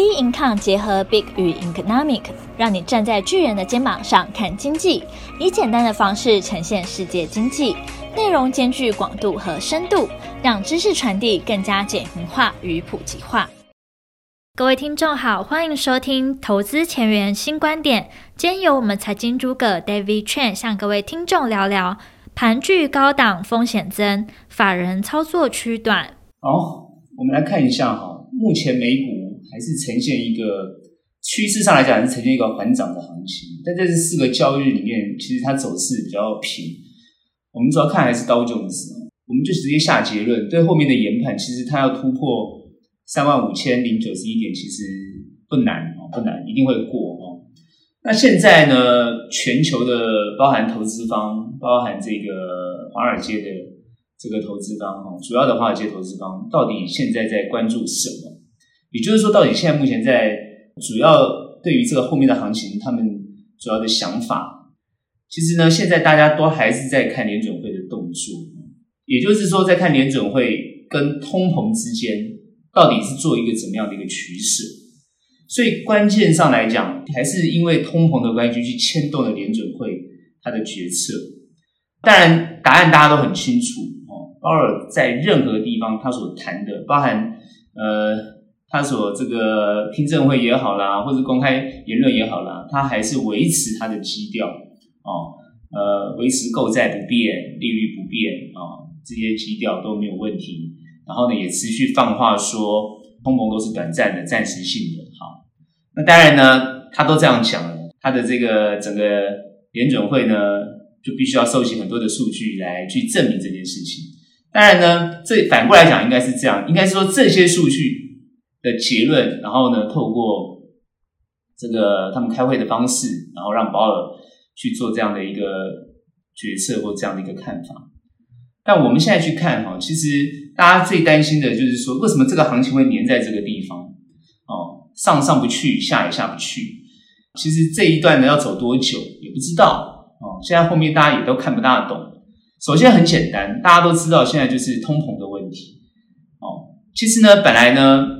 B Income 结合 Big 与 Economic，让你站在巨人的肩膀上看经济，以简单的方式呈现世界经济，内容兼具广度和深度，让知识传递更加简明化与普及化。各位听众好，欢迎收听投资前沿新观点。今天由我们财经诸葛 David Chen 向各位听众聊聊盘踞高档风险增，法人操作趋短。好，我们来看一下哈，目前美股。是呈现一个趋势上来讲，是呈现一个缓涨的行情。但在这四个交易日里面，其实它走势比较平。我们主要看还是道琼斯，我们就直接下结论，对后面的研判，其实它要突破三万五千零九十一点，其实不难哦，不难，一定会过哦。那现在呢，全球的包含投资方，包含这个华尔街的这个投资方哈，主要的华尔街投资方，到底现在在关注什么？也就是说，到底现在目前在主要对于这个后面的行情，他们主要的想法，其实呢，现在大家都还是在看联准会的动作，也就是说，在看联准会跟通膨之间到底是做一个怎么样的一个取舍。所以关键上来讲，还是因为通膨的关系去牵动了联准会它的决策。当然，答案大家都很清楚哦。鲍尔在任何地方他所谈的，包含呃。他所这个听证会也好啦，或者公开言论也好啦，他还是维持他的基调哦，呃，维持购债不变，利率不变啊、哦，这些基调都没有问题。然后呢，也持续放话说，通膨都是短暂的、暂时性的。好，那当然呢，他都这样讲了，他的这个整个联准会呢，就必须要收集很多的数据来去证明这件事情。当然呢，这反过来讲，应该是这样，应该是说这些数据。的结论，然后呢，透过这个他们开会的方式，然后让保尔去做这样的一个决策或这样的一个看法。但我们现在去看哈，其实大家最担心的就是说，为什么这个行情会粘在这个地方？哦，上上不去，下也下不去。其实这一段呢要走多久也不知道哦。现在后面大家也都看不大懂。首先很简单，大家都知道现在就是通膨的问题。哦，其实呢，本来呢。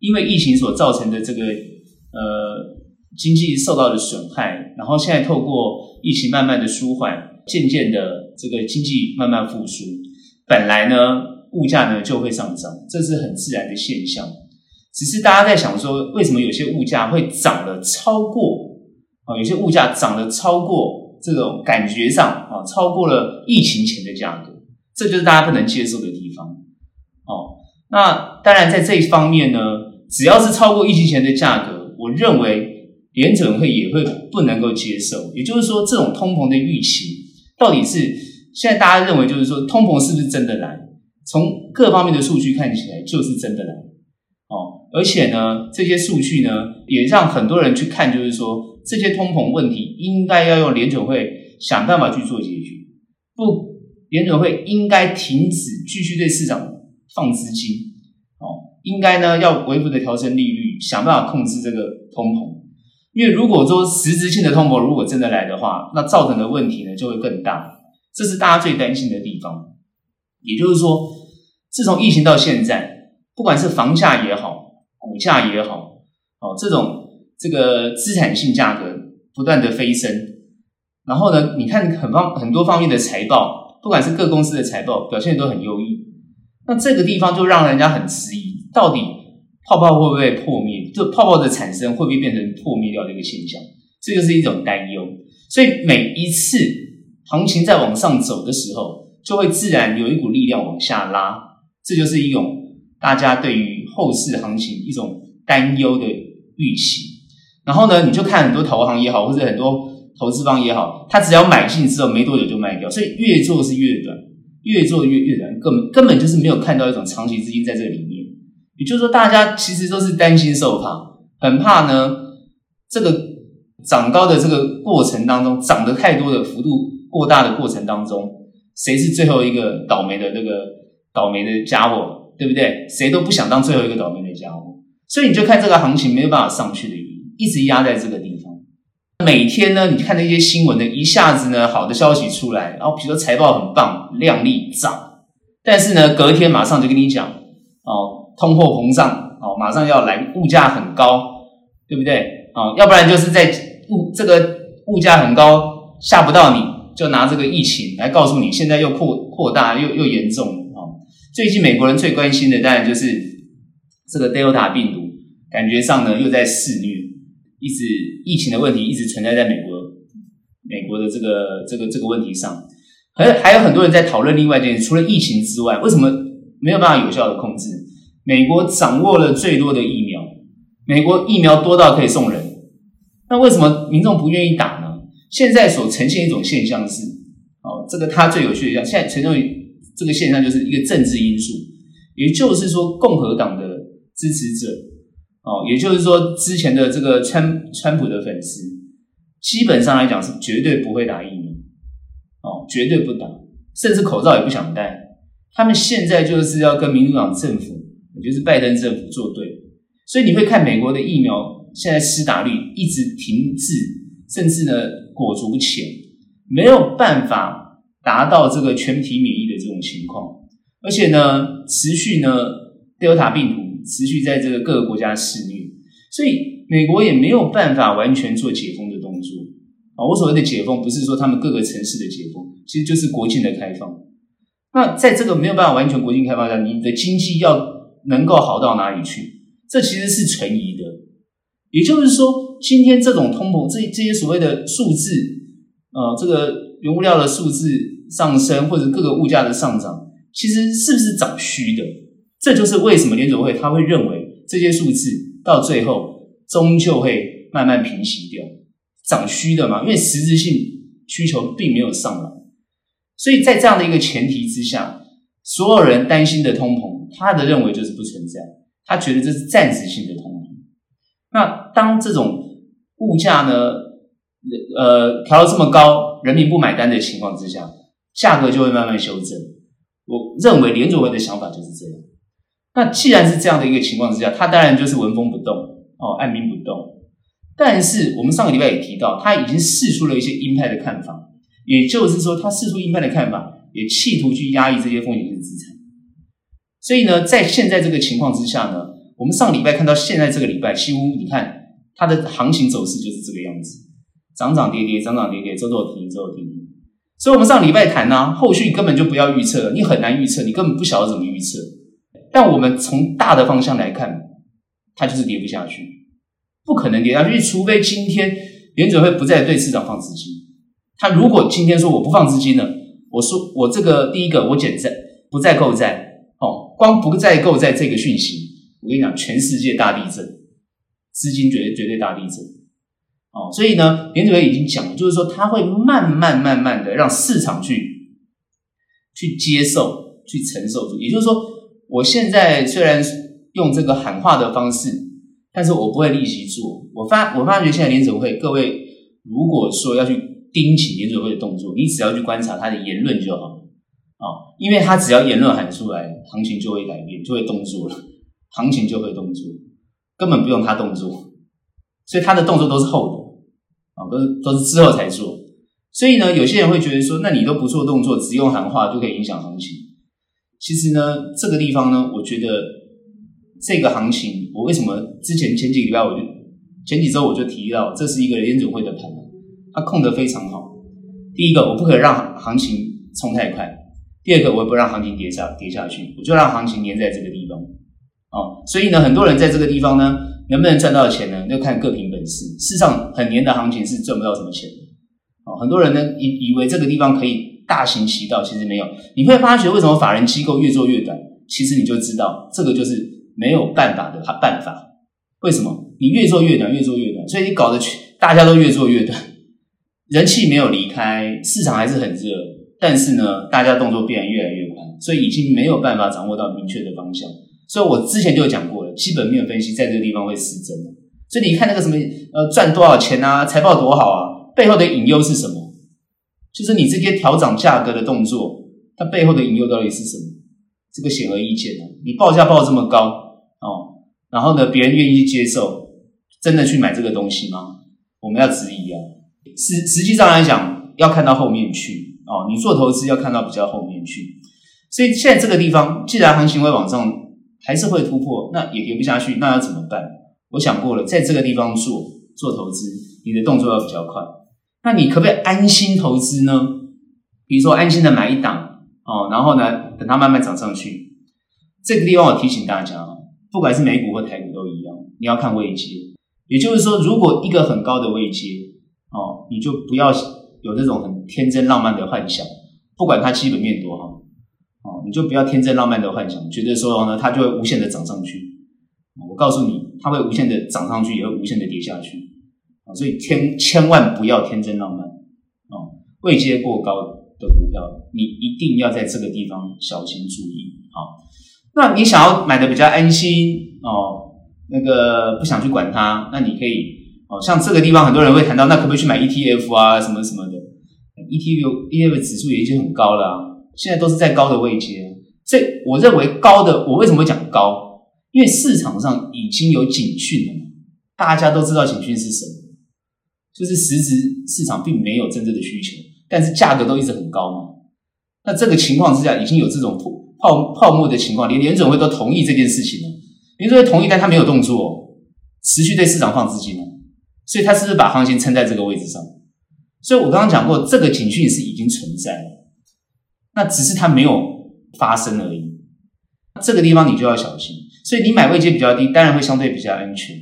因为疫情所造成的这个呃经济受到的损害，然后现在透过疫情慢慢的舒缓，渐渐的这个经济慢慢复苏，本来呢物价呢就会上涨，这是很自然的现象。只是大家在想说，为什么有些物价会涨得超过啊？有些物价涨得超过这种感觉上啊，超过了疫情前的价格，这就是大家不能接受的地方。哦，那当然在这一方面呢。只要是超过疫情前的价格，我认为联准会也会不能够接受。也就是说，这种通膨的预期到底是现在大家认为，就是说通膨是不是真的来？从各方面的数据看起来，就是真的来。哦，而且呢，这些数据呢，也让很多人去看，就是说这些通膨问题应该要用联准会想办法去做解决。不，联准会应该停止继续对市场放资金。应该呢，要微幅的调升利率，想办法控制这个通膨。因为如果说实质性的通膨如果真的来的话，那造成的问题呢就会更大。这是大家最担心的地方。也就是说，自从疫情到现在，不管是房价也好，股价也好，哦，这种这个资产性价格不断的飞升。然后呢，你看很方很多方面的财报，不管是各公司的财报表现都很优异，那这个地方就让人家很迟疑。到底泡泡会不会破灭？就泡泡的产生会不会变成破灭掉的一个现象？这就是一种担忧。所以每一次行情在往上走的时候，就会自然有一股力量往下拉。这就是一种大家对于后市行情一种担忧的预期。然后呢，你就看很多投行也好，或者很多投资方也好，他只要买进之后没多久就卖掉，所以越做是越短，越做越越短，根本根本就是没有看到一种长期资金在这里面。也就是说，大家其实都是担心受怕，很怕呢。这个涨高的这个过程当中，涨得太多的幅度过大的过程当中，谁是最后一个倒霉的那个倒霉的家伙，对不对？谁都不想当最后一个倒霉的家伙。所以你就看这个行情没有办法上去的原因，一直压在这个地方。每天呢，你看那些新闻呢，一下子呢，好的消息出来，然后比如说财报很棒，亮丽涨，但是呢，隔天马上就跟你讲哦。通货膨胀，哦，马上要来，物价很高，对不对？啊，要不然就是在物这个物价很高吓不到你，就拿这个疫情来告诉你，现在又扩扩大又又严重啊。最近美国人最关心的当然就是这个 Delta 病毒，感觉上呢又在肆虐，一直疫情的问题一直存在在美国美国的这个这个这个问题上，还还有很多人在讨论另外一件事，除了疫情之外，为什么没有办法有效的控制？美国掌握了最多的疫苗，美国疫苗多到可以送人。那为什么民众不愿意打呢？现在所呈现一种现象是，哦，这个它最有趣的现象，现在呈现这个现象就是一个政治因素，也就是说，共和党的支持者，哦，也就是说，之前的这个川川普的粉丝，基本上来讲是绝对不会打疫苗，哦，绝对不打，甚至口罩也不想戴。他们现在就是要跟民主党政府，就是拜登政府作对，所以你会看美国的疫苗。现在施打率一直停滞，甚至呢裹足不前，没有办法达到这个全体免疫的这种情况，而且呢持续呢 Delta 病毒持续在这个各个国家肆虐，所以美国也没有办法完全做解封的动作啊。我所谓的解封，不是说他们各个城市的解封，其实就是国境的开放。那在这个没有办法完全国境开放下，你的经济要能够好到哪里去？这其实是存疑的。也就是说，今天这种通膨，这这些所谓的数字，呃，这个原物料的数字上升，或者各个物价的上涨，其实是不是涨虚的？这就是为什么联储会他会认为这些数字到最后终究会慢慢平息掉，涨虚的嘛？因为实质性需求并没有上来，所以在这样的一个前提之下，所有人担心的通膨，他的认为就是不存在，他觉得这是暂时性的通膨。那当这种物价呢，呃，调到这么高，人民不买单的情况之下，价格就会慢慢修正。我认为联准会的想法就是这样。那既然是这样的一个情况之下，他当然就是纹风不动哦，按兵不动。但是我们上个礼拜也提到，他已经试出了一些鹰派的看法，也就是说，他试出鹰派的看法，也企图去压抑这些风险性资产。所以呢，在现在这个情况之下呢。我们上礼拜看到现在这个礼拜，几乎你看它的行情走势就是这个样子，涨涨跌跌，涨涨跌跌，走走停停，走走停。所以，我们上礼拜谈呢、后续根本就不要预测了，你很难预测，你根本不晓得怎么预测。但我们从大的方向来看，它就是跌不下去，不可能跌下去，除非今天联准会不再对市场放资金。他如果今天说我不放资金了，我说我这个第一个我减债，不再购债，光不再购债这个讯息。我跟你讲，全世界大地震，资金绝对绝对大地震，哦，所以呢，联准会已经讲了，就是说他会慢慢慢慢的让市场去去接受、去承受住。也就是说，我现在虽然用这个喊话的方式，但是我不会立即做。我发我发觉现在联准会各位如果说要去盯紧联准会的动作，你只要去观察他的言论就好，哦，因为他只要言论喊出来，行情就会改变，就会动作了。行情就会动作，根本不用他动作，所以他的动作都是后的啊，都是都是之后才做。所以呢，有些人会觉得说，那你都不做动作，只用喊话就可以影响行情。其实呢，这个地方呢，我觉得这个行情，我为什么之前前几个礼拜我就前几周我就提到，这是一个联准会的盘，它控得非常好。第一个，我不可以让行情冲太快；第二个，我也不让行情跌下跌下去，我就让行情黏在这个地方。哦，所以呢，很多人在这个地方呢，能不能赚到钱呢？要看各凭本事。事实上，很黏的行情是赚不到什么钱的。哦，很多人呢以以为这个地方可以大行其道，其实没有。你会发觉为什么法人机构越做越短？其实你就知道，这个就是没有办法的办法。为什么？你越做越短，越做越短，所以你搞得大家都越做越短，人气没有离开，市场还是很热，但是呢，大家动作变得越来越快，所以已经没有办法掌握到明确的方向。所以我之前就讲过了，基本面分析在这个地方会失真的。所以你看那个什么呃赚多少钱啊，财报多好啊，背后的隐忧是什么？就是你这些调涨价格的动作，它背后的隐忧到底是什么？这个显而易见的。你报价报这么高哦，然后呢，别人愿意接受，真的去买这个东西吗？我们要质疑啊。实实际上来讲，要看到后面去哦。你做投资要看到比较后面去。所以现在这个地方，既然行情会往上。还是会突破，那也跌不下去，那要怎么办？我想过了，在这个地方做做投资，你的动作要比较快。那你可不可以安心投资呢？比如说安心的买一档哦，然后呢，等它慢慢涨上去。这个地方我提醒大家，不管是美股或台股都一样，你要看位阶。也就是说，如果一个很高的位阶哦，你就不要有这种很天真浪漫的幻想，不管它基本面多好哦，你就不要天真浪漫的幻想，觉得说呢，它就会无限的涨上去。我告诉你，它会无限的涨上去，也会无限的跌下去。所以千千万不要天真浪漫哦，位阶过高的股票，你一定要在这个地方小心注意啊。那你想要买的比较安心哦，那个不想去管它，那你可以哦，像这个地方很多人会谈到，那可不可以去买 ETF 啊，什么什么的？ETF ETF 指数也已经很高了，现在都是在高的位阶。所以我认为高的，我为什么会讲高？因为市场上已经有警讯了嘛，大家都知道警讯是什么。就是实质市场并没有真正的需求，但是价格都一直很高嘛。那这个情况之下，已经有这种泡泡沫的情况，连联准会都同意这件事情了。联准会同意，但他没有动作，持续对市场放资金了。所以他是不是把行情撑在这个位置上？所以我刚刚讲过，这个警讯是已经存在了，那只是它没有发生而已。这个地方你就要小心。所以你买位阶比较低，当然会相对比较安全。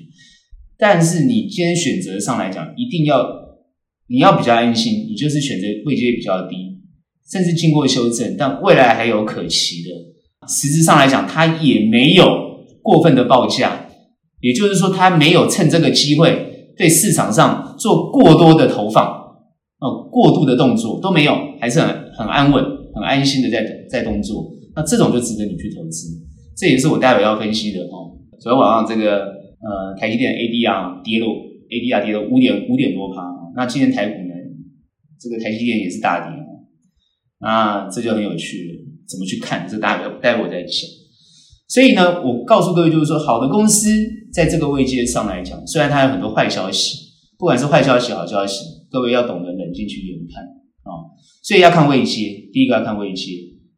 但是你今天选择上来讲，一定要你要比较安心，你就是选择位阶比较低，甚至经过修正，但未来还有可期的。实质上来讲，它也没有过分的报价，也就是说，它没有趁这个机会对市场上做过多的投放，哦，过度的动作都没有，还是很很安稳、很安心的在在动作。那这种就值得你去投资，这也是我待会要分析的哦。昨天晚上这个。呃，台积电 ADR 跌落，ADR 跌了五点五点多趴。那今天台股呢？这个台积电也是大跌。那这就很有趣了，怎么去看？这大家待会我再讲。所以呢，我告诉各位，就是说，好的公司在这个位阶上来讲，虽然它有很多坏消息，不管是坏消息、好消息，各位要懂得冷静去研判啊。所以要看位阶，第一个要看位阶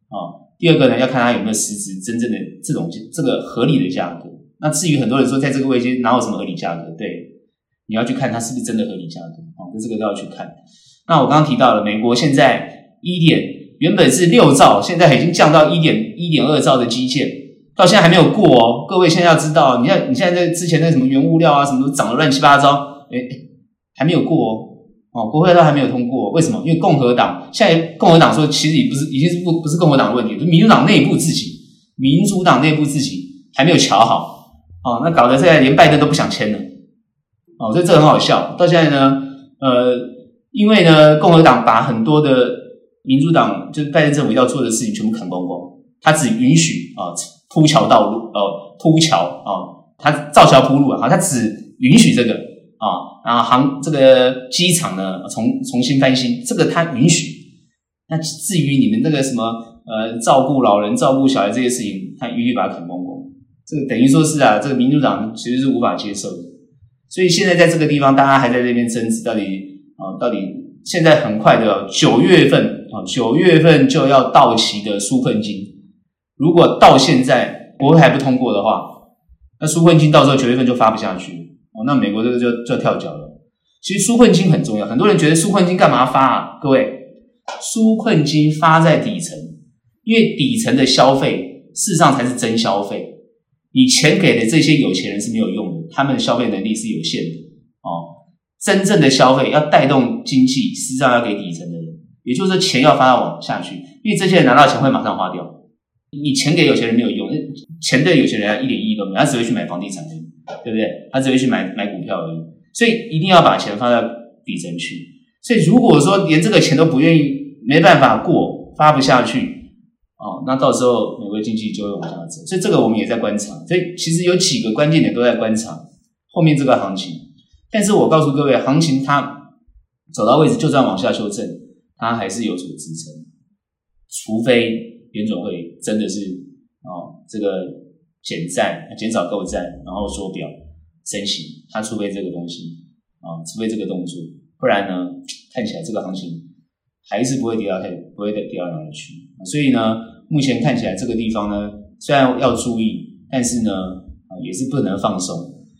啊，第二个呢，要看它有没有实质真正的这种这个合理的价格。那至于很多人说，在这个位阶哪有什么合理价格？对，你要去看它是不是真的合理价格啊？那这个都要去看。那我刚刚提到了，美国现在一点原本是六兆，现在已经降到一点一点二兆的基建，到现在还没有过哦。各位现在要知道，你看你现在在之前那什么原物料啊，什么都涨得乱七八糟，诶，还没有过哦。哦，国会都还没有通过，为什么？因为共和党现在共和党说，其实也不是已经是不不是共和党的问题，是民主党内部自己，民主党内部自己还没有瞧好。哦，那搞得现在连拜登都不想签了，哦，所以这很好笑。到现在呢，呃，因为呢，共和党把很多的民主党就是拜登政府要做的事情全部砍光光，他只允许啊铺桥道路，呃，铺桥啊，他造桥铺路啊，他只允许这个啊，然后航这个机场呢重重新翻新，这个他允许。那至于你们这个什么呃照顾老人、照顾小孩这些事情，他一律把它砍光光。这个等于说是啊，这个民主党其实是无法接受的，所以现在在这个地方，大家还在这边争执，到底啊，到底现在很快的九月份啊，九月份就要到期的纾困金，如果到现在国会还不通过的话，那纾困金到时候九月份就发不下去哦，那美国这个就就跳脚了。其实纾困金很重要，很多人觉得纾困金干嘛发啊？各位，纾困金发在底层，因为底层的消费事实上才是真消费。你钱给的这些有钱人是没有用的，他们的消费能力是有限的哦。真正的消费要带动经济，实际上要给底层的人，也就是说钱要发到往下去，因为这些人拿到钱会马上花掉。你钱给有钱人没有用，钱对有钱人一点意义都没有，他只会去买房地产而已，对不对？他只会去买买股票而已。所以一定要把钱放到底层去。所以如果说连这个钱都不愿意，没办法过，发不下去。哦，那到时候美国经济就会往下走，所以这个我们也在观察。所以其实有几个关键点都在观察后面这个行情。但是我告诉各位，行情它走到位置，就算往下修正，它还是有所支撑，除非联准会真的是哦这个减债、减少购债，然后缩表升息，它除非这个东西啊，除非这个动作，不然呢，看起来这个行情还是不会跌到太，不会再跌到哪里去。所以呢。目前看起来这个地方呢，虽然要注意，但是呢，啊，也是不能放松。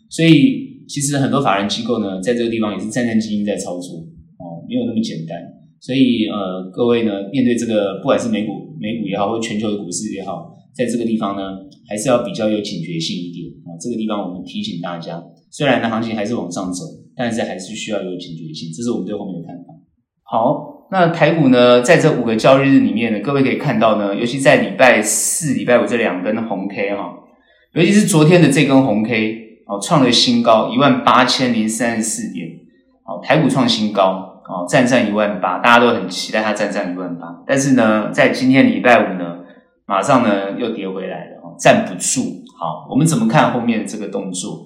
所以其实很多法人机构呢，在这个地方也是战战兢兢在操作哦，没有那么简单。所以呃，各位呢，面对这个不管是美股、美股也好，或全球的股市也好，在这个地方呢，还是要比较有警觉性一点啊。这个地方我们提醒大家，虽然呢行情还是往上走，但是还是需要有警觉性。这是我们对后面的看法。好，那台股呢，在这五个交易日里面呢，各位可以看到呢，尤其在礼拜四、礼拜五这两根红 K 哈，尤其是昨天的这根红 K 哦，创了新高一万八千零三十四点，好，台股创新高哦，站上一万八，大家都很期待它站上一万八，但是呢，在今天礼拜五呢，马上呢又跌回来了，站不住。好，我们怎么看后面这个动作？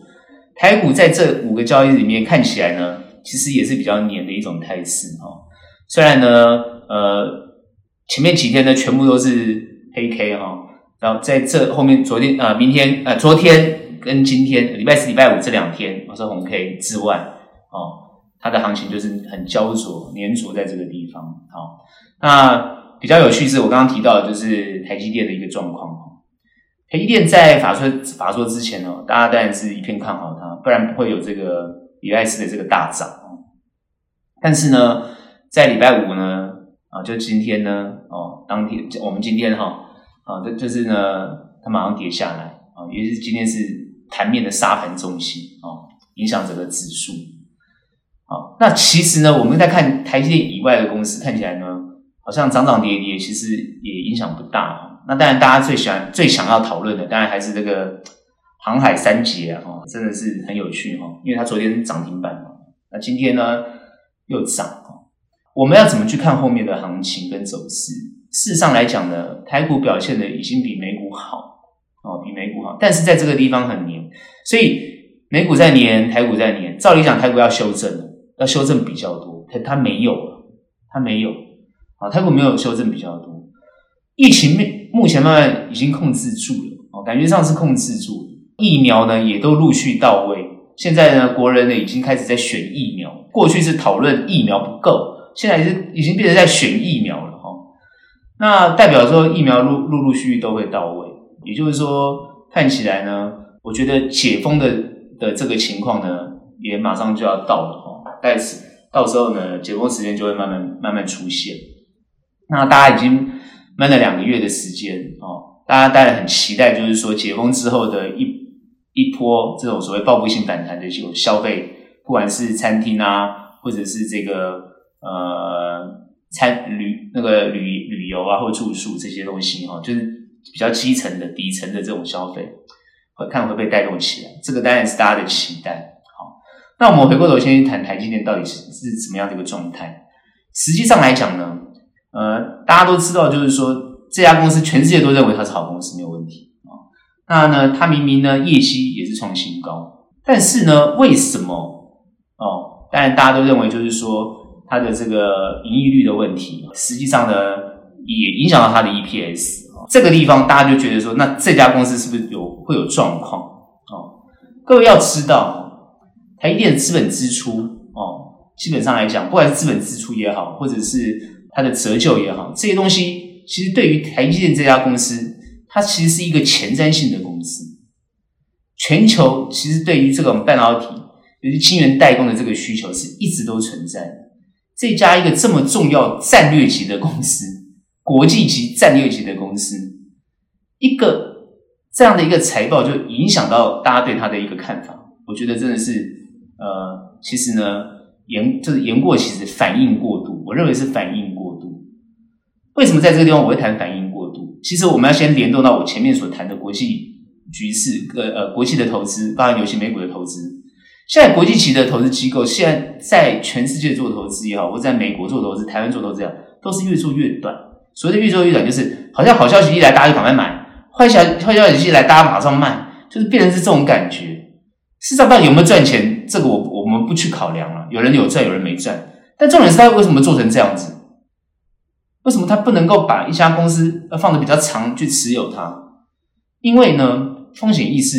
台股在这五个交易日里面看起来呢，其实也是比较黏的一种态势哈。虽然呢，呃，前面几天呢全部都是黑 K 哈，然后在这后面，昨天呃，明天呃，昨天跟今天礼拜四、礼拜五这两天，我说红 K 之外，哦，它的行情就是很焦灼、粘着在这个地方。好，那比较有趣是我刚刚提到的就是台积电的一个状况。台积电在法说法说之前呢，大家当然是一片看好它，不然不会有这个礼拜四的这个大涨。但是呢。在礼拜五呢，啊，就今天呢，哦，当天我们今天哈，啊，就就是呢，它马上跌下来，啊，也就是今天是盘面的沙盘中心，啊，影响整个指数，好，那其实呢，我们在看台积电以外的公司，看起来呢，好像涨涨跌跌，其实也影响不大。那当然，大家最喜欢、最想要讨论的，当然还是这个航海三杰啊，哈，真的是很有趣哈，因为它昨天涨停板嘛，那今天呢又涨。我们要怎么去看后面的行情跟走势？事实上来讲呢，台股表现的已经比美股好哦，比美股好。但是在这个地方很黏，所以美股在黏，台股在黏。照理讲，台股要修正，要修正比较多，可它没有了，它没有啊，泰国没有修正比较多。疫情目前慢慢已经控制住了哦，感觉上是控制住了。疫苗呢也都陆续到位，现在呢国人呢已经开始在选疫苗，过去是讨论疫苗不够。现在是已经变成在选疫苗了哈，那代表说疫苗陆陆陆续续都会到位，也就是说看起来呢，我觉得解封的的这个情况呢，也马上就要到了哈，但是到时候呢，解封时间就会慢慢慢慢出现。那大家已经闷了两个月的时间哦，大家当然很期待，就是说解封之后的一一波这种所谓报复性反弹的这种消费，不管是餐厅啊，或者是这个。呃，餐旅那个旅旅游啊，或住宿这些东西哈，就是比较基层的、底层的这种消费，会看会不会带动起来。这个当然是大家的期待。那我们回过头先去谈台积电到底是是怎么样的一个状态。实际上来讲呢，呃，大家都知道，就是说这家公司全世界都认为它是好公司，没有问题啊。那呢，它明明呢业绩也是创新高，但是呢，为什么？哦，当然大家都认为就是说。它的这个盈利率的问题，实际上呢，也影响到它的 EPS。这个地方大家就觉得说，那这家公司是不是有会有状况？哦，各位要知道，台积电的资本支出哦，基本上来讲，不管是资本支出也好，或者是它的折旧也好，这些东西其实对于台积电这家公司，它其实是一个前瞻性的公司。全球其实对于这种半导体，尤其晶圆代工的这个需求，是一直都存在的。这家一个这么重要战略级的公司，国际级战略级的公司，一个这样的一个财报就影响到大家对它的一个看法。我觉得真的是，呃，其实呢，言就是言过其实，反应过度。我认为是反应过度。为什么在这个地方我会谈反应过度？其实我们要先联动到我前面所谈的国际局势，呃呃，国际的投资，包含尤其美股的投资。现在国际级的投资机构，现在在全世界做投资也好，或在美国做投资、台湾做投资也好，都是越做越短。所谓的越做越短，就是好像好消息一来，大家就赶快买；坏消坏消息一来，大家马上卖，就是变成是这种感觉。事实上，到底有没有赚钱，这个我我们不去考量了。有人有赚，有人没赚。但重点是他为什么做成这样子？为什么他不能够把一家公司放得比较长去持有它？因为呢，风险意识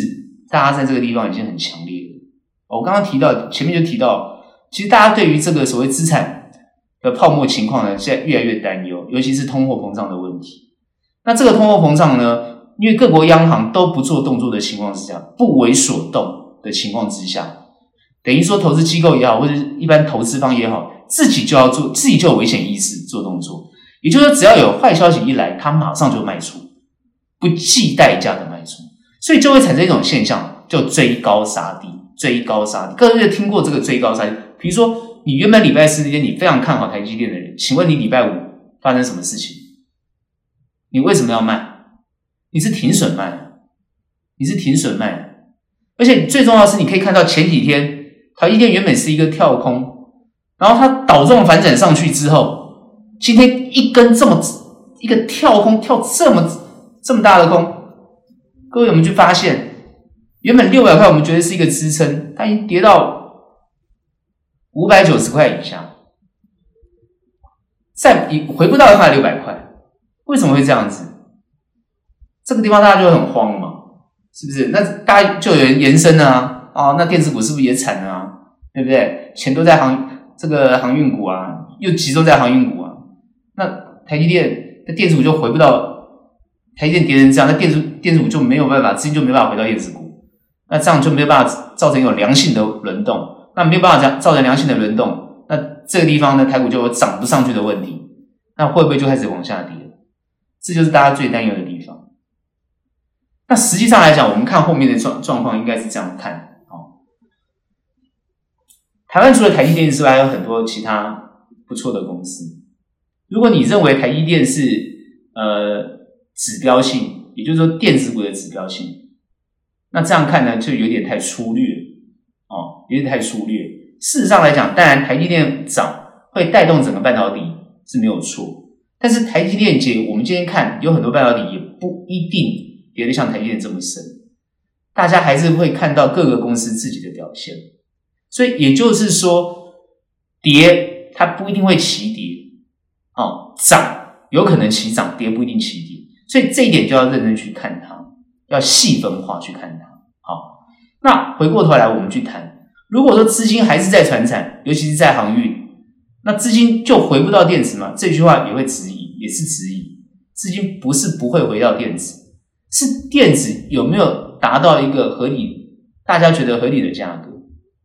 大家在这个地方已经很强烈了。我刚刚提到，前面就提到，其实大家对于这个所谓资产的泡沫情况呢，现在越来越担忧，尤其是通货膨胀的问题。那这个通货膨胀呢，因为各国央行都不做动作的情况之下，不为所动的情况之下，等于说投资机构也好，或者一般投资方也好，自己就要做，自己就有危险意识做动作。也就是说，只要有坏消息一来，他马上就卖出，不计代价的卖出，所以就会产生一种现象，就追高杀低，追高杀低。各位听过这个追高杀低？比如说，你原本礼拜四那天你非常看好台积电的人，请问你礼拜五发生什么事情？你为什么要卖？你是停损卖，你是停损卖，而且最重要的是，你可以看到前几天台积电原本是一个跳空，然后它倒状反转上去之后，今天一根这么一个跳空跳这么这么大的空，各位有没有发现，原本六百块我们觉得是一个支撑，它已经跌到五百九十块以下，再一回不到它的六百块。为什么会这样子？这个地方大家就很慌，是不是？那大家就有人延伸啊，哦，那电子股是不是也惨了啊？对不对？钱都在航这个航运股啊，又集中在航运股啊。那台积电那电子股就回不到，台积电跌成这样，那电子电子股就没有办法，资金就没办法回到电子股，那这样就没有办法造成一种良性的轮动。那没有办法造成良性的轮动，那这个地方呢，台股就有涨不上去的问题，那会不会就开始往下跌？这就是大家最担忧。那实际上来讲，我们看后面的状状况，应该是这样看哦。台湾除了台积电之外，还有很多其他不错的公司。如果你认为台积电是呃指标性，也就是说电子股的指标性，那这样看呢，就有点太粗略哦，有点太粗略。事实上来讲，当然台积电涨会带动整个半导体是没有错。但是台积电跌，我们今天看有很多半导体也不一定跌得像台积电这么深，大家还是会看到各个公司自己的表现。所以也就是说，跌它不一定会齐跌，哦，涨有可能齐涨，跌不一定齐跌。所以这一点就要认真去看它，要细分化去看它。好，那回过头来我们去谈，如果说资金还是在传产，尤其是在航运。那资金就回不到电子吗？这句话也会质疑，也是质疑。资金不是不会回到电子，是电子有没有达到一个合理，大家觉得合理的价格？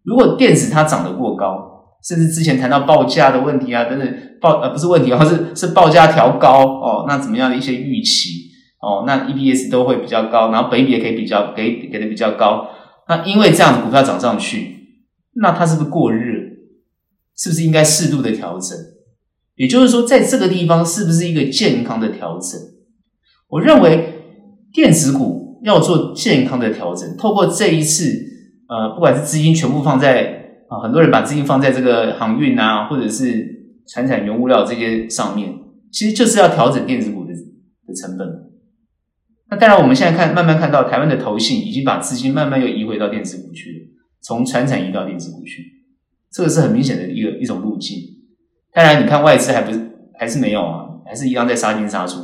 如果电子它涨得过高，甚至之前谈到报价的问题啊等等，报呃不是问题，而是是报价调高哦，那怎么样的一些预期哦，那 EPS 都会比较高，然后本益比也可以比较给给的比较高。那因为这样子股票涨上去，那它是不是过热？是不是应该适度的调整？也就是说，在这个地方是不是一个健康的调整？我认为电子股要做健康的调整，透过这一次，呃，不管是资金全部放在啊，很多人把资金放在这个航运啊，或者是产产原物料这些上面，其实就是要调整电子股的的成本。那当然，我们现在看，慢慢看到台湾的投信已经把资金慢慢又移回到电子股去了，从传产移到电子股去。这个是很明显的一个一种路径。当然，你看外资还不是还是没有啊，还是一样在杀进杀出、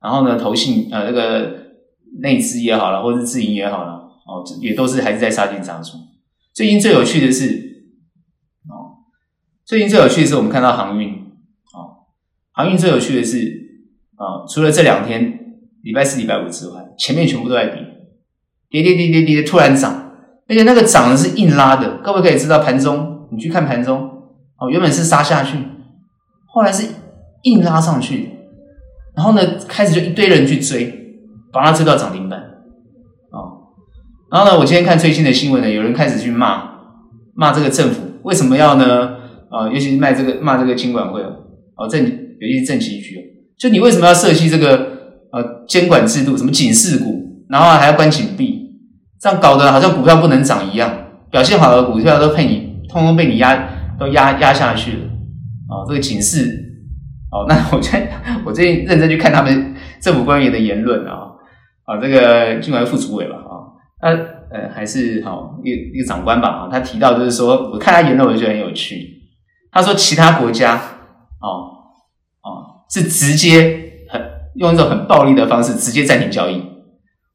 然后呢，投信呃那个内资也好了，或者是自营也好了，哦，也都是还是在杀进杀出。最近最有趣的是，哦，最近最有趣的是我们看到航运，哦，航运最有趣的是啊、除了这两天礼拜四、礼拜五之外，前面全部都在跌，跌跌跌跌跌，突然涨。而且那个涨的是硬拉的，各位可以知道盘中，你去看盘中，哦，原本是杀下去，后来是硬拉上去，然后呢，开始就一堆人去追，把它追到涨停板，哦，然后呢，我今天看最新的新闻呢，有人开始去骂，骂这个政府为什么要呢？啊、尤其是卖这个骂这个金管会哦，政尤其是政企局，就你为什么要设计这个呃监管制度，什么警示股，然后还要关紧闭。这样搞得好像股票不能涨一样，表现好的股票都被你通通被你压都压压下去了啊、哦！这个警示哦，那我最我最近认真去看他们政府官员的言论啊啊，这个尽管副主委吧啊，他呃还是好一个一个长官吧啊，他提到就是说，我看他言论我就觉得很有趣。他说其他国家哦哦是直接很用一种很暴力的方式直接暂停交易。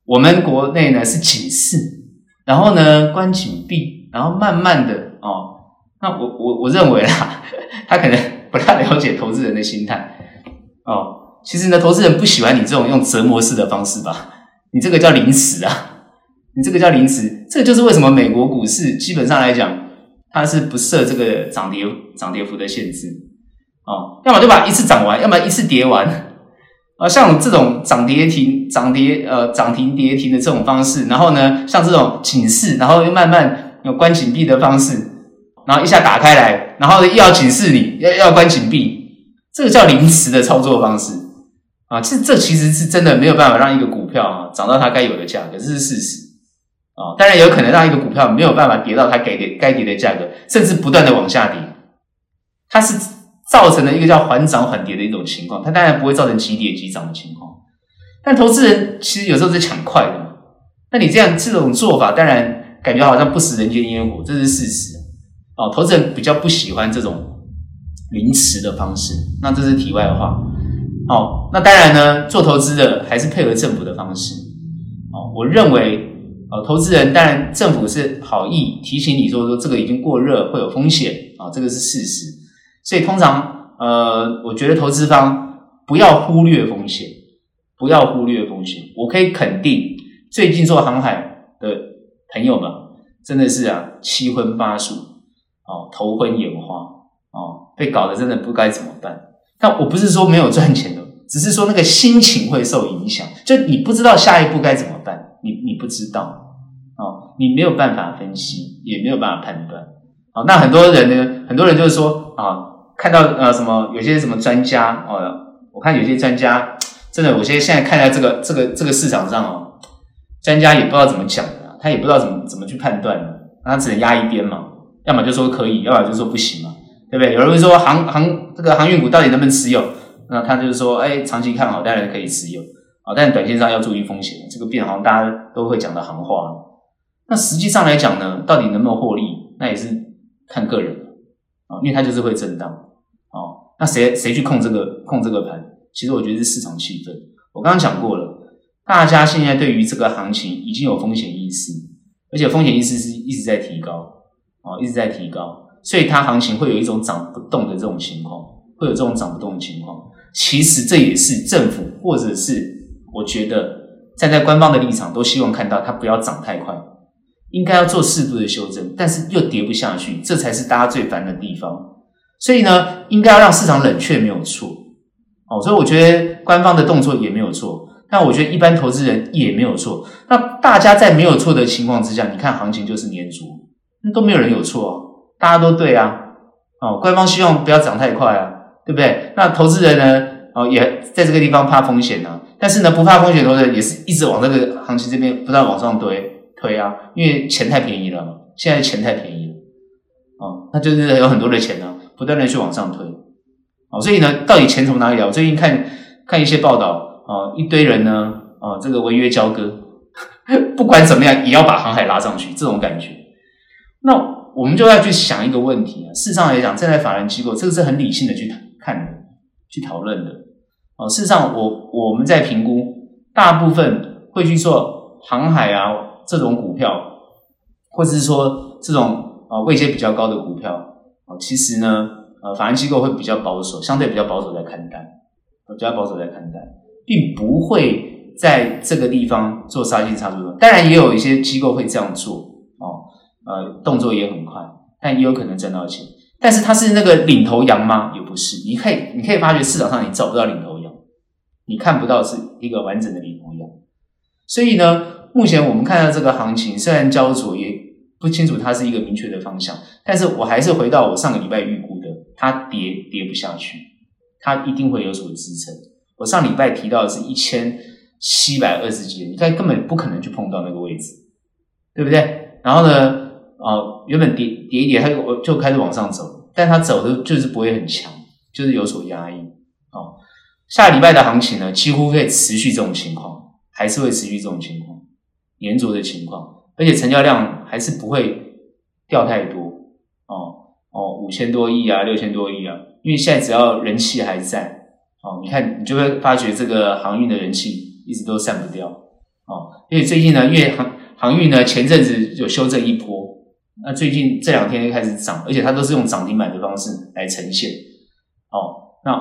我们国内呢是警示，然后呢关紧闭，然后慢慢的哦，那我我我认为啦，他可能不太了解投资人的心态哦，其实呢，投资人不喜欢你这种用折磨式的方式吧？你这个叫临时啊，你这个叫临时。这就是为什么美国股市基本上来讲，它是不设这个涨跌涨跌幅的限制哦，要么就把一次涨完，要么一次跌完。啊，像这种涨跌停、涨跌呃涨停跌停的这种方式，然后呢，像这种警示，然后又慢慢有关紧闭的方式，然后一下打开来，然后又要警示你，要要关紧闭，这个叫临时的操作方式啊。这这其实是真的没有办法让一个股票啊涨到它该有的价格，这是事实啊。当然有可能让一个股票没有办法跌到它该跌该跌的价格，甚至不断的往下跌，它是。造成了一个叫缓涨缓跌的一种情况，它当然不会造成急跌急涨的情况。但投资人其实有时候是抢快的嘛，那你这样这种做法，当然感觉好像不食人间烟火，这是事实。哦，投资人比较不喜欢这种临时的方式，那这是题外话。哦，那当然呢，做投资的还是配合政府的方式。哦，我认为，呃，投资人当然政府是好意提醒你说说这个已经过热会有风险啊，这个是事实。所以通常，呃，我觉得投资方不要忽略风险，不要忽略风险。我可以肯定，最近做航海的朋友们真的是啊，七荤八素，哦，头昏眼花，哦，被搞得真的不该怎么办。但我不是说没有赚钱的，只是说那个心情会受影响，就你不知道下一步该怎么办，你你不知道，哦，你没有办法分析，也没有办法判断。哦，那很多人呢，很多人就是说啊。看到呃什么有些什么专家哦，我看有些专家真的，我现在现在看在这个这个这个市场上哦，专家也不知道怎么讲的，他也不知道怎么怎么去判断的，他只能压一边嘛，要么就说可以，要么就说不行嘛，对不对？有人会说航航这个航运股到底能不能持有？那他就是说，哎，长期看好，当然可以持有啊，但短线上要注意风险。这个变行大家都会讲的行话，那实际上来讲呢，到底能不能获利，那也是看个人啊。因为它就是会震荡，啊，那谁谁去控这个控这个盘？其实我觉得是市场气氛。我刚刚讲过了，大家现在对于这个行情已经有风险意识，而且风险意识是一直在提高，哦，一直在提高，所以它行情会有一种涨不动的这种情况，会有这种涨不动的情况。其实这也是政府或者是我觉得站在官方的立场都希望看到它不要涨太快。应该要做适度的修正，但是又跌不下去，这才是大家最烦的地方。所以呢，应该要让市场冷却没有错。哦，所以我觉得官方的动作也没有错，但我觉得一般投资人也没有错。那大家在没有错的情况之下，你看行情就是黏着，那都没有人有错，大家都对啊。哦，官方希望不要涨太快啊，对不对？那投资人呢？哦，也在这个地方怕风险啊，但是呢，不怕风险投资人也是一直往这个行情这边不断往上堆。推啊，因为钱太便宜了嘛，现在钱太便宜了，哦，那就是有很多的钱呢、不断的去往上推，哦，所以呢，到底钱从哪里来？我最近看看一些报道，啊，一堆人呢，啊，这个违约交割，不管怎么样也要把航海拉上去，这种感觉。那我们就要去想一个问题啊，事实上来讲，站在法人机构，这个是很理性的去看的，去讨论的，哦，事实上我我们在评估，大部分会去做航海啊。这种股票，或者是说这种啊位阶比较高的股票啊，其实呢，呃，法人机构会比较保守，相对比较保守在看待，比较保守在看待，并不会在这个地方做杀进杀出。当然，也有一些机构会这样做，呃，动作也很快，但也有可能挣到钱。但是它是那个领头羊吗？也不是。你可以，你可以发觉市场上你找不到领头羊，你看不到是一个完整的领头羊，所以呢。目前我们看到这个行情，虽然焦灼，也不清楚它是一个明确的方向，但是我还是回到我上个礼拜预估的，它跌跌不下去，它一定会有所支撑。我上礼拜提到的是一千七百二十几，你看根本不可能去碰到那个位置，对不对？然后呢，哦，原本跌跌一跌，它就就开始往上走，但它走的就是不会很强，就是有所压抑。哦，下礼拜的行情呢，几乎会持续这种情况，还是会持续这种情况。连着的情况，而且成交量还是不会掉太多哦哦，五千多亿啊，六千多亿啊，因为现在只要人气还在哦，你看你就会发觉这个航运的人气一直都散不掉哦。因为最近呢，因为航航运呢前阵子有修正一波，那最近这两天又开始涨，而且它都是用涨停板的方式来呈现哦。那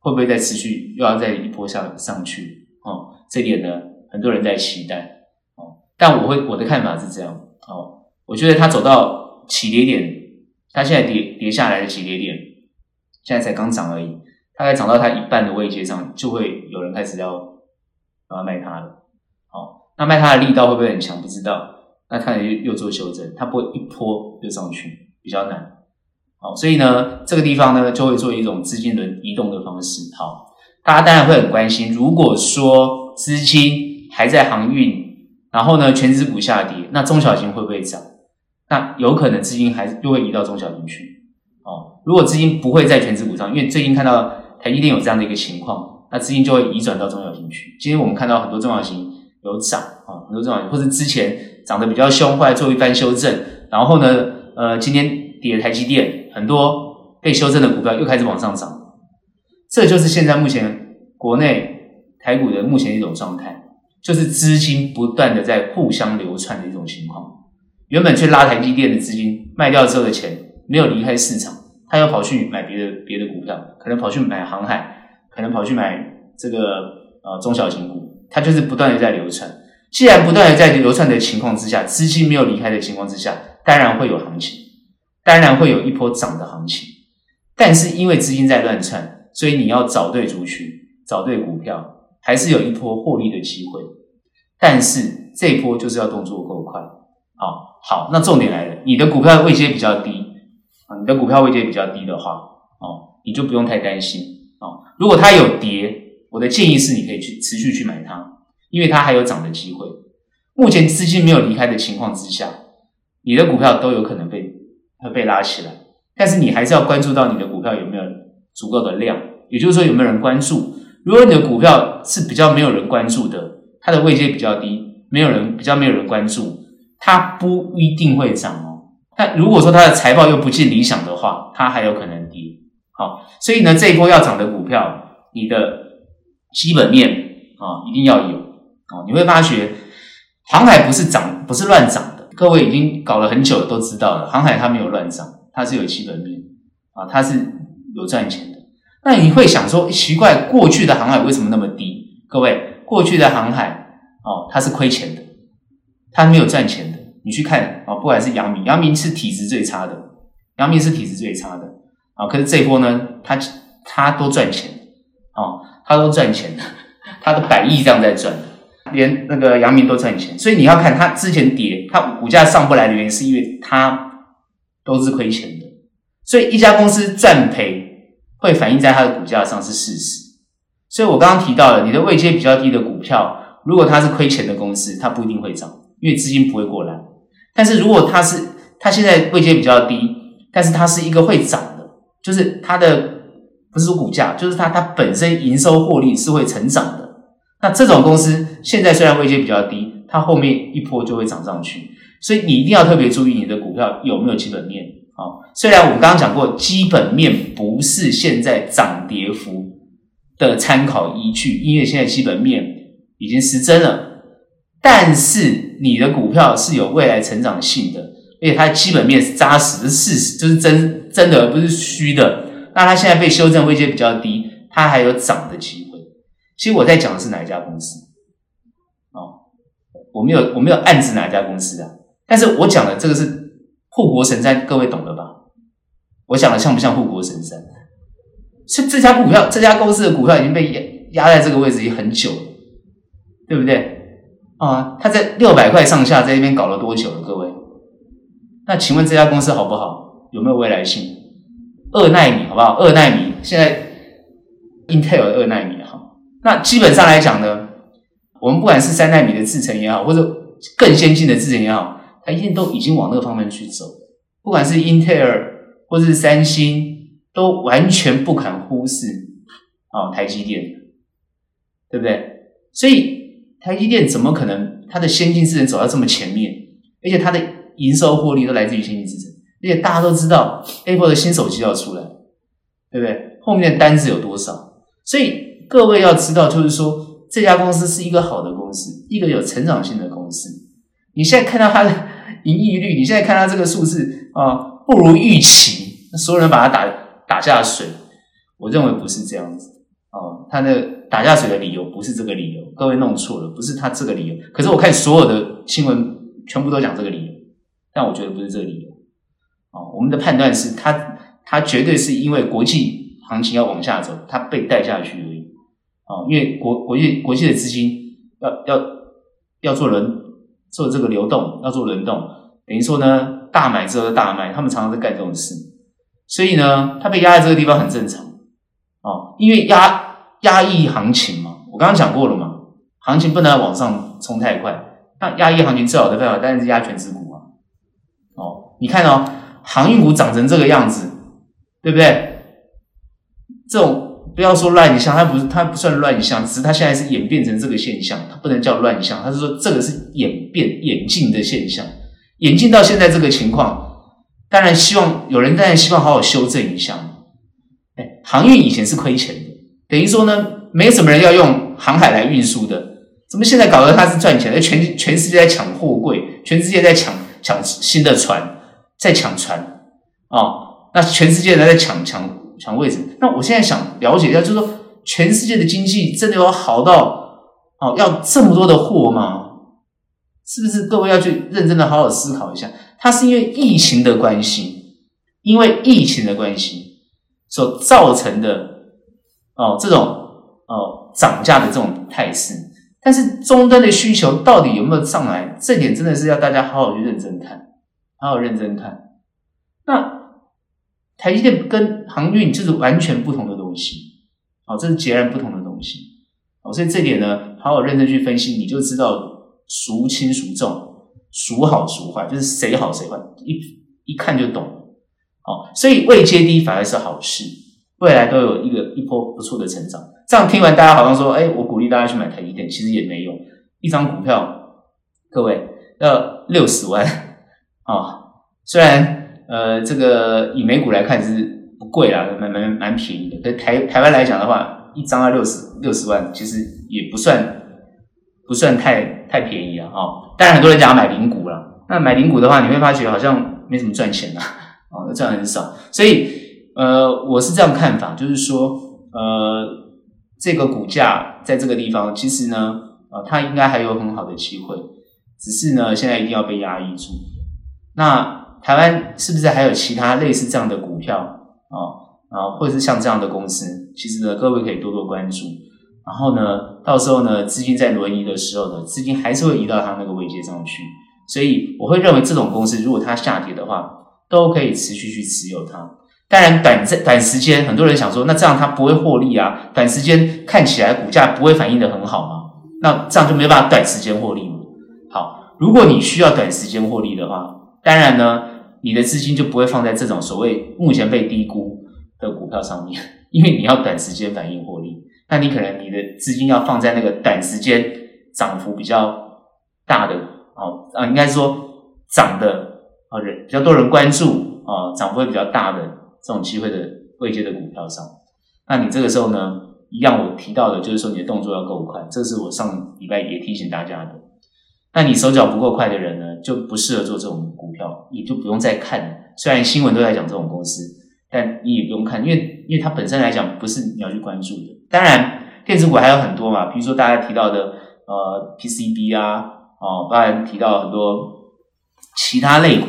会不会再持续又要再一波上上去？哦，这点呢，很多人在期待。哦，但我会我的看法是这样。哦，我觉得它走到起跌点，它现在跌跌下来的起跌点，现在才刚涨而已，大概涨到它一半的位阶上，就会有人开始要要卖它了。哦，那卖它的力道会不会很强？不知道。那看来又又做修正，它不会一波又上去，比较难。好，所以呢，这个地方呢就会做一种资金轮移动的方式。好，大家当然会很关心，如果说资金还在航运，然后呢，权值股下跌，那中小型会不会涨？那有可能资金还是又会移到中小型去。哦，如果资金不会在权值股上，因为最近看到台积电有这样的一个情况，那资金就会移转到中小型去。今天我们看到很多中小型有涨啊，很多中小型或者之前。涨得比较凶，后来做一番修正，然后呢，呃，今天跌的台积电，很多被修正的股票又开始往上涨，这就是现在目前国内台股的目前一种状态，就是资金不断的在互相流窜的一种情况。原本去拉台积电的资金卖掉之后的钱没有离开市场，他又跑去买别的别的股票，可能跑去买航海，可能跑去买这个呃中小型股，它就是不断的在流窜。既然不断的在流窜的情况之下，资金没有离开的情况之下，当然会有行情，当然会有一波涨的行情。但是因为资金在乱窜，所以你要找对族群，找对股票，还是有一波获利的机会。但是这一波就是要动作够快。好，好，那重点来了，你的股票位阶比较低啊，你的股票位阶比较低的话，哦，你就不用太担心啊。如果它有跌，我的建议是你可以去持续去买它。因为它还有涨的机会，目前资金没有离开的情况之下，你的股票都有可能被会被拉起来。但是你还是要关注到你的股票有没有足够的量，也就是说有没有人关注。如果你的股票是比较没有人关注的，它的位阶比较低，没有人比较没有人关注，它不一定会涨哦。但如果说它的财报又不尽理想的话，它还有可能跌。好，所以呢，这一波要涨的股票，你的基本面啊一定要有。哦，你会发觉，航海不是涨，不是乱涨的。各位已经搞了很久，都知道了，航海它没有乱涨，它是有基本面啊，它是有赚钱的。那你会想说，奇怪，过去的航海为什么那么低？各位，过去的航海哦，它是亏钱的，它没有赚钱的。你去看啊，不管是阳明，阳明是体质最差的，阳明是体质最差的啊。可是这一波呢，它它都赚钱哦，它都赚钱的，它的百亿这样在赚。连那个阳明都赚钱，所以你要看它之前跌，它股价上不来的原因，是因为它都是亏钱的。所以一家公司赚赔会反映在它的股价上是事实。所以我刚刚提到了，你的位阶比较低的股票，如果它是亏钱的公司，它不一定会涨，因为资金不会过来。但是如果它是它现在位阶比较低，但是它是一个会涨的，就是它的不是说股价，就是它它本身营收获利是会成长的。那这种公司现在虽然位阶比较低，它后面一波就会涨上去，所以你一定要特别注意你的股票有没有基本面。好，虽然我们刚刚讲过，基本面不是现在涨跌幅的参考依据，因为现在基本面已经失真了。但是你的股票是有未来成长性的，而且它基本面是扎实的事实，就是真真的而不是虚的。那它现在被修正位阶比较低，它还有涨的机会。其实我在讲的是哪一家公司？哦，我没有我没有暗指哪一家公司的，但是我讲的这个是护国神山，各位懂了吧？我讲的像不像护国神山？是这家股票，这家公司的股票已经被压压在这个位置已经很久了，对不对？啊，它在六百块上下，在那边搞了多久了？各位，那请问这家公司好不好？有没有未来性？二奈米好不好？二奈米现在 Intel 二奈米。那基本上来讲呢，我们不管是三纳米的制程也好，或者更先进的制程也好，它一定都已经往那个方面去走。不管是英特尔或者是三星，都完全不敢忽视啊、哦、台积电，对不对？所以台积电怎么可能它的先进制程走到这么前面？而且它的营收获利都来自于先进制程，而且大家都知道 Apple 的新手机要出来，对不对？后面的单子有多少？所以。各位要知道，就是说这家公司是一个好的公司，一个有成长性的公司。你现在看到它的盈利率，你现在看到这个数字啊，不如预期，所有人把它打打下水。我认为不是这样子哦，他的打下水的理由不是这个理由，各位弄错了，不是他这个理由。可是我看所有的新闻全部都讲这个理由，但我觉得不是这个理由。哦，我们的判断是他，他绝对是因为国际行情要往下走，他被带下去而已。哦，因为国国际国际的资金要要要做轮做这个流动，要做轮动，等于说呢，大买之后大卖，他们常常在干这种事，所以呢，他被压在这个地方很正常。哦，因为压压抑行情嘛，我刚刚讲过了嘛，行情不能往上冲太快，那压抑行情最好的办法当然是压权值股啊。哦，你看哦，航运股涨成这个样子，对不对？这种。不要说乱象，它不是，它不算乱象，只是它现在是演变成这个现象，它不能叫乱象，它是说这个是演变演进的现象，演进到现在这个情况，当然希望有人当然希望好好修正一下。哎，航运以前是亏钱的，等于说呢，没什么人要用航海来运输的，怎么现在搞得它是赚钱的？全全世界在抢货柜，全世界在抢抢新的船，在抢船啊、哦，那全世界人在抢抢。抢位置，那我现在想了解一下，就是说，全世界的经济真的有好到哦，要这么多的货吗？是不是各位要去认真的好好思考一下？它是因为疫情的关系，因为疫情的关系所造成的哦，这种哦涨价的这种态势。但是终端的需求到底有没有上来？这点真的是要大家好好去认真看，好好认真看。那。台积电跟航运就是完全不同的东西，好，这是截然不同的东西，好，所以这点呢，好好认真去分析，你就知道孰轻孰重，孰好孰坏，就是谁好谁坏，一一看就懂，好，所以位阶低反而是好事，未来都有一个一波不错的成长。这样听完，大家好像说，哎，我鼓励大家去买台积电，其实也没用，一张股票，各位要六十万啊，虽然。呃，这个以美股来看是不贵啦，蛮蛮蛮便宜的。在台台湾来讲的话，一张要六十六十万，其实也不算不算太太便宜啊。哦，当然很多人讲要买零股啦，那买零股的话，你会发觉好像没什么赚钱呐，哦，赚很少。所以呃，我是这样看法，就是说呃，这个股价在这个地方，其实呢，呃，它应该还有很好的机会，只是呢，现在一定要被压抑住。那。台湾是不是还有其他类似这样的股票啊？啊，或者是像这样的公司？其实呢，各位可以多多关注。然后呢，到时候呢，资金在轮移的时候呢，资金还是会移到它那个位阶上去。所以我会认为这种公司，如果它下跌的话，都可以持续去持有它。当然短，短短时间，很多人想说，那这样它不会获利啊？短时间看起来股价不会反应得很好吗？那这样就没办法短时间获利吗？好，如果你需要短时间获利的话，当然呢。你的资金就不会放在这种所谓目前被低估的股票上面，因为你要短时间反应获利。那你可能你的资金要放在那个短时间涨幅比较大的哦啊，应该说涨的啊人比较多人关注啊，涨幅会比较大的这种机会的未接的股票上。那你这个时候呢，一样我提到的就是说你的动作要够快，这是我上礼拜也提醒大家的。那你手脚不够快的人呢，就不适合做这种股票，也就不用再看。虽然新闻都在讲这种公司，但你也不用看，因为因为它本身来讲不是你要去关注的。当然，电子股还有很多嘛，比如说大家提到的呃 PCB 啊，哦，当然提到很多其他类股，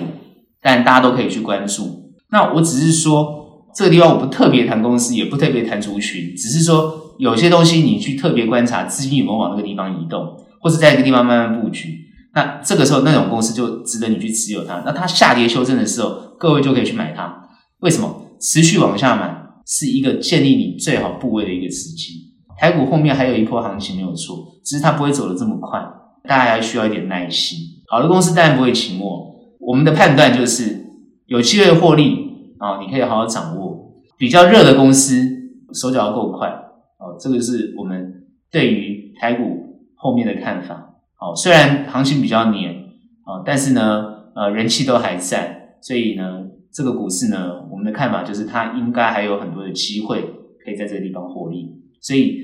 但大家都可以去关注。那我只是说这个地方我不特别谈公司，也不特别谈族群，只是说有些东西你去特别观察资金有没有往那个地方移动。或是在一个地方慢慢布局，那这个时候那种公司就值得你去持有它。那它下跌修正的时候，各位就可以去买它。为什么？持续往下买是一个建立你最好部位的一个时机。台股后面还有一波行情没有错，只是它不会走得这么快，大家还需要一点耐心。好的公司当然不会期末，我们的判断就是有机会获利啊，你可以好好掌握。比较热的公司，手脚要够快哦，这个是我们对于台股。后面的看法，好，虽然行情比较黏啊，但是呢，呃，人气都还在，所以呢，这个股市呢，我们的看法就是它应该还有很多的机会可以在这个地方获利，所以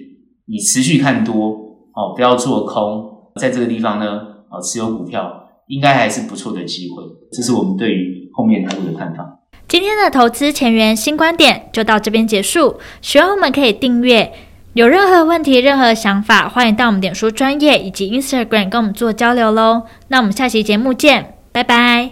你持续看多哦，不要做空，在这个地方呢，啊，持有股票应该还是不错的机会，这是我们对于后面台股的看法。今天的投资前沿新观点就到这边结束，喜欢我们可以订阅。有任何问题、任何想法，欢迎到我们脸书专业以及 Instagram 跟我们做交流喽。那我们下期节目见，拜拜。